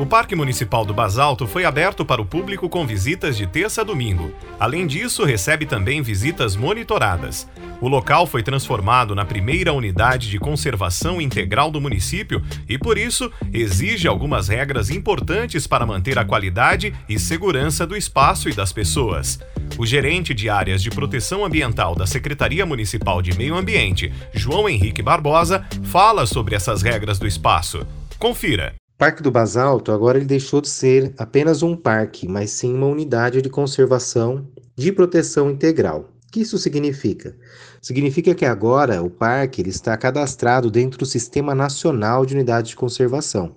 O Parque Municipal do Basalto foi aberto para o público com visitas de terça a domingo. Além disso, recebe também visitas monitoradas. O local foi transformado na primeira unidade de conservação integral do município e, por isso, exige algumas regras importantes para manter a qualidade e segurança do espaço e das pessoas. O gerente de áreas de proteção ambiental da Secretaria Municipal de Meio Ambiente, João Henrique Barbosa, fala sobre essas regras do espaço. Confira. Parque do Basalto agora ele deixou de ser apenas um parque, mas sim uma unidade de conservação de proteção integral. O que isso significa? Significa que agora o parque ele está cadastrado dentro do Sistema Nacional de Unidades de Conservação,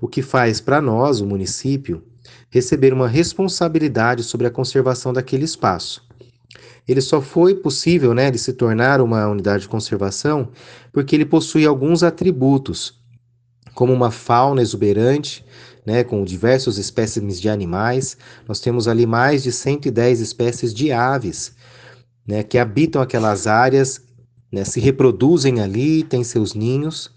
o que faz para nós, o município, receber uma responsabilidade sobre a conservação daquele espaço. Ele só foi possível né, de se tornar uma unidade de conservação porque ele possui alguns atributos como uma fauna exuberante, né, com diversos espécimes de animais. Nós temos ali mais de 110 espécies de aves, né, que habitam aquelas áreas, né, se reproduzem ali, têm seus ninhos.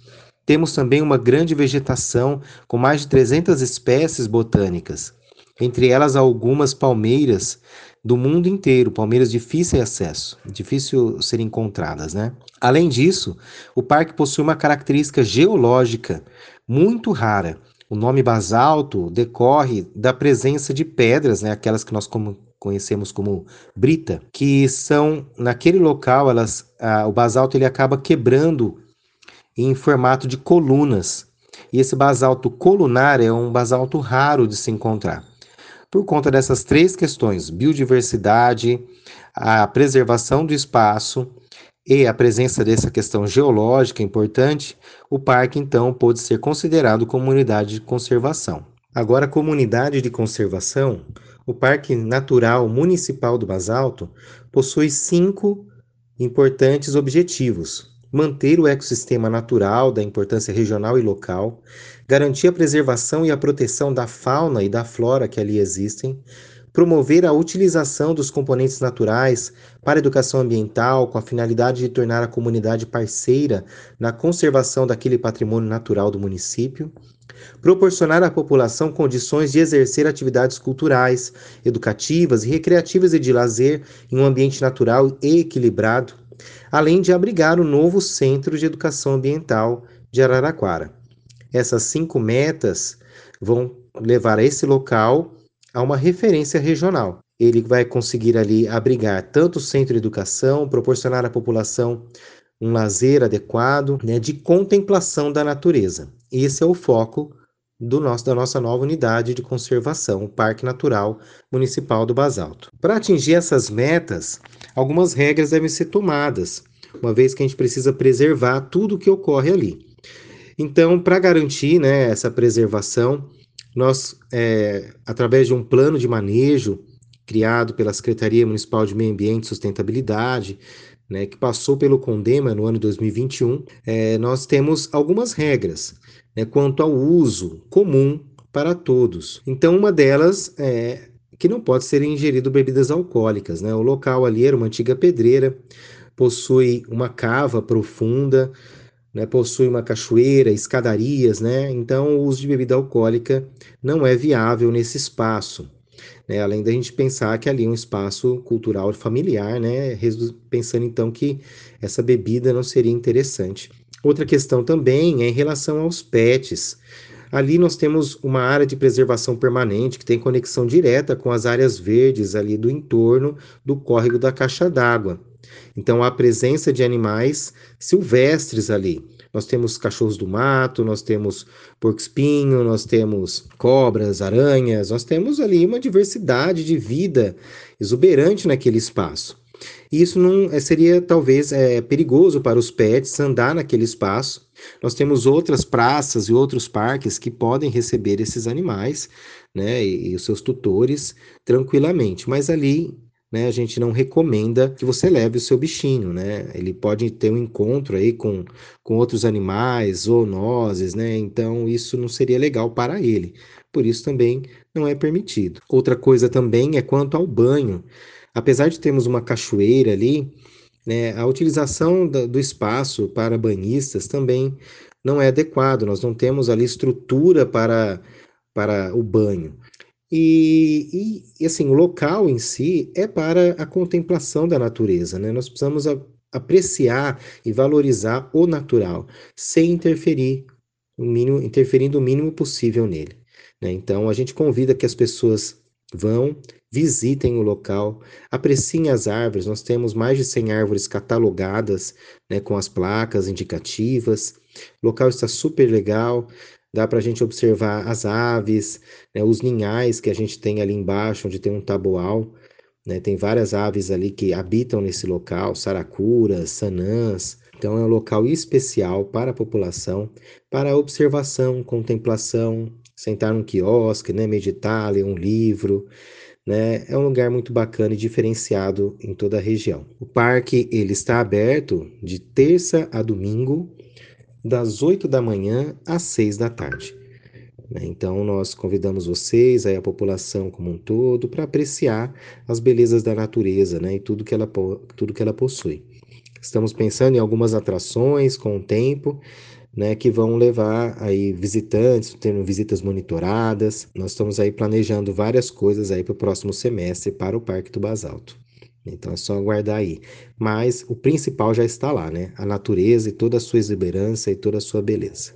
Temos também uma grande vegetação com mais de 300 espécies botânicas, entre elas algumas palmeiras do mundo inteiro, palmeiras difíceis de acesso, difícil serem encontradas, né? Além disso, o parque possui uma característica geológica muito rara. O nome basalto decorre da presença de pedras, né, aquelas que nós como, conhecemos como brita, que são naquele local, elas, o basalto ele acaba quebrando em formato de colunas. E esse basalto colunar é um basalto raro de se encontrar. Por conta dessas três questões, biodiversidade, a preservação do espaço e a presença dessa questão geológica importante, o parque então pôde ser considerado como unidade de conservação. Agora, como unidade de conservação, o Parque Natural Municipal do Basalto possui cinco importantes objetivos: manter o ecossistema natural da importância regional e local, garantir a preservação e a proteção da fauna e da flora que ali existem, promover a utilização dos componentes naturais para educação ambiental, com a finalidade de tornar a comunidade parceira na conservação daquele patrimônio natural do município, proporcionar à população condições de exercer atividades culturais, educativas recreativas e de lazer em um ambiente natural e equilibrado, além de abrigar o novo Centro de Educação Ambiental de Araraquara. Essas cinco metas vão levar esse local a uma referência regional. Ele vai conseguir ali abrigar tanto o centro de educação, proporcionar à população um lazer adequado, né, de contemplação da natureza. Esse é o foco do nosso, da nossa nova unidade de conservação, o Parque Natural Municipal do Basalto. Para atingir essas metas, algumas regras devem ser tomadas, uma vez que a gente precisa preservar tudo o que ocorre ali. Então, para garantir né, essa preservação, nós, é, através de um plano de manejo criado pela Secretaria Municipal de Meio Ambiente e Sustentabilidade, né, que passou pelo Condema no ano 2021, é, nós temos algumas regras né, quanto ao uso comum para todos. Então, uma delas é que não pode ser ingerido bebidas alcoólicas. Né? O local ali era uma antiga pedreira, possui uma cava profunda, né, possui uma cachoeira, escadarias, né? Então o uso de bebida alcoólica não é viável nesse espaço. Né? Além da gente pensar que ali é um espaço cultural familiar, né? Pensando então que essa bebida não seria interessante. Outra questão também é em relação aos pets. Ali nós temos uma área de preservação permanente que tem conexão direta com as áreas verdes ali do entorno do córrego da caixa d'água. Então, há presença de animais silvestres ali. Nós temos cachorros do mato, nós temos porco-espinho, nós temos cobras, aranhas, nós temos ali uma diversidade de vida exuberante naquele espaço. E isso não é, seria talvez é, perigoso para os pets andar naquele espaço. Nós temos outras praças e outros parques que podem receber esses animais, né, e, e os seus tutores tranquilamente, mas ali né, a gente não recomenda que você leve o seu bichinho, né? Ele pode ter um encontro aí com, com outros animais, zoonoses, né? Então isso não seria legal para ele. Por isso também não é permitido. Outra coisa também é quanto ao banho. Apesar de termos uma cachoeira ali, né, a utilização do espaço para banhistas também não é adequado. Nós não temos ali estrutura para para o banho. E, e, assim, o local em si é para a contemplação da natureza, né? Nós precisamos a, apreciar e valorizar o natural, sem interferir o mínimo, interferindo o mínimo possível nele. Né? Então, a gente convida que as pessoas vão, visitem o local, apreciem as árvores. Nós temos mais de 100 árvores catalogadas, né, com as placas indicativas. O local está super legal. Dá para a gente observar as aves, né, os ninhais que a gente tem ali embaixo, onde tem um taboal. Né, tem várias aves ali que habitam nesse local, saracuras, sanãs. Então é um local especial para a população, para observação, contemplação, sentar num quiosque, né, meditar, ler um livro, né? É um lugar muito bacana e diferenciado em toda a região. O parque ele está aberto de terça a domingo, das 8 da manhã às 6 da tarde. Né? Então nós convidamos vocês, aí a população como um todo, para apreciar as belezas da natureza, né? E tudo que ela tudo que ela possui. Estamos pensando em algumas atrações com o tempo, né, que vão levar aí visitantes, tendo visitas monitoradas. Nós estamos aí planejando várias coisas aí para o próximo semestre para o Parque do Basalto. Então é só aguardar aí. Mas o principal já está lá, né? A natureza e toda a sua exuberância e toda a sua beleza.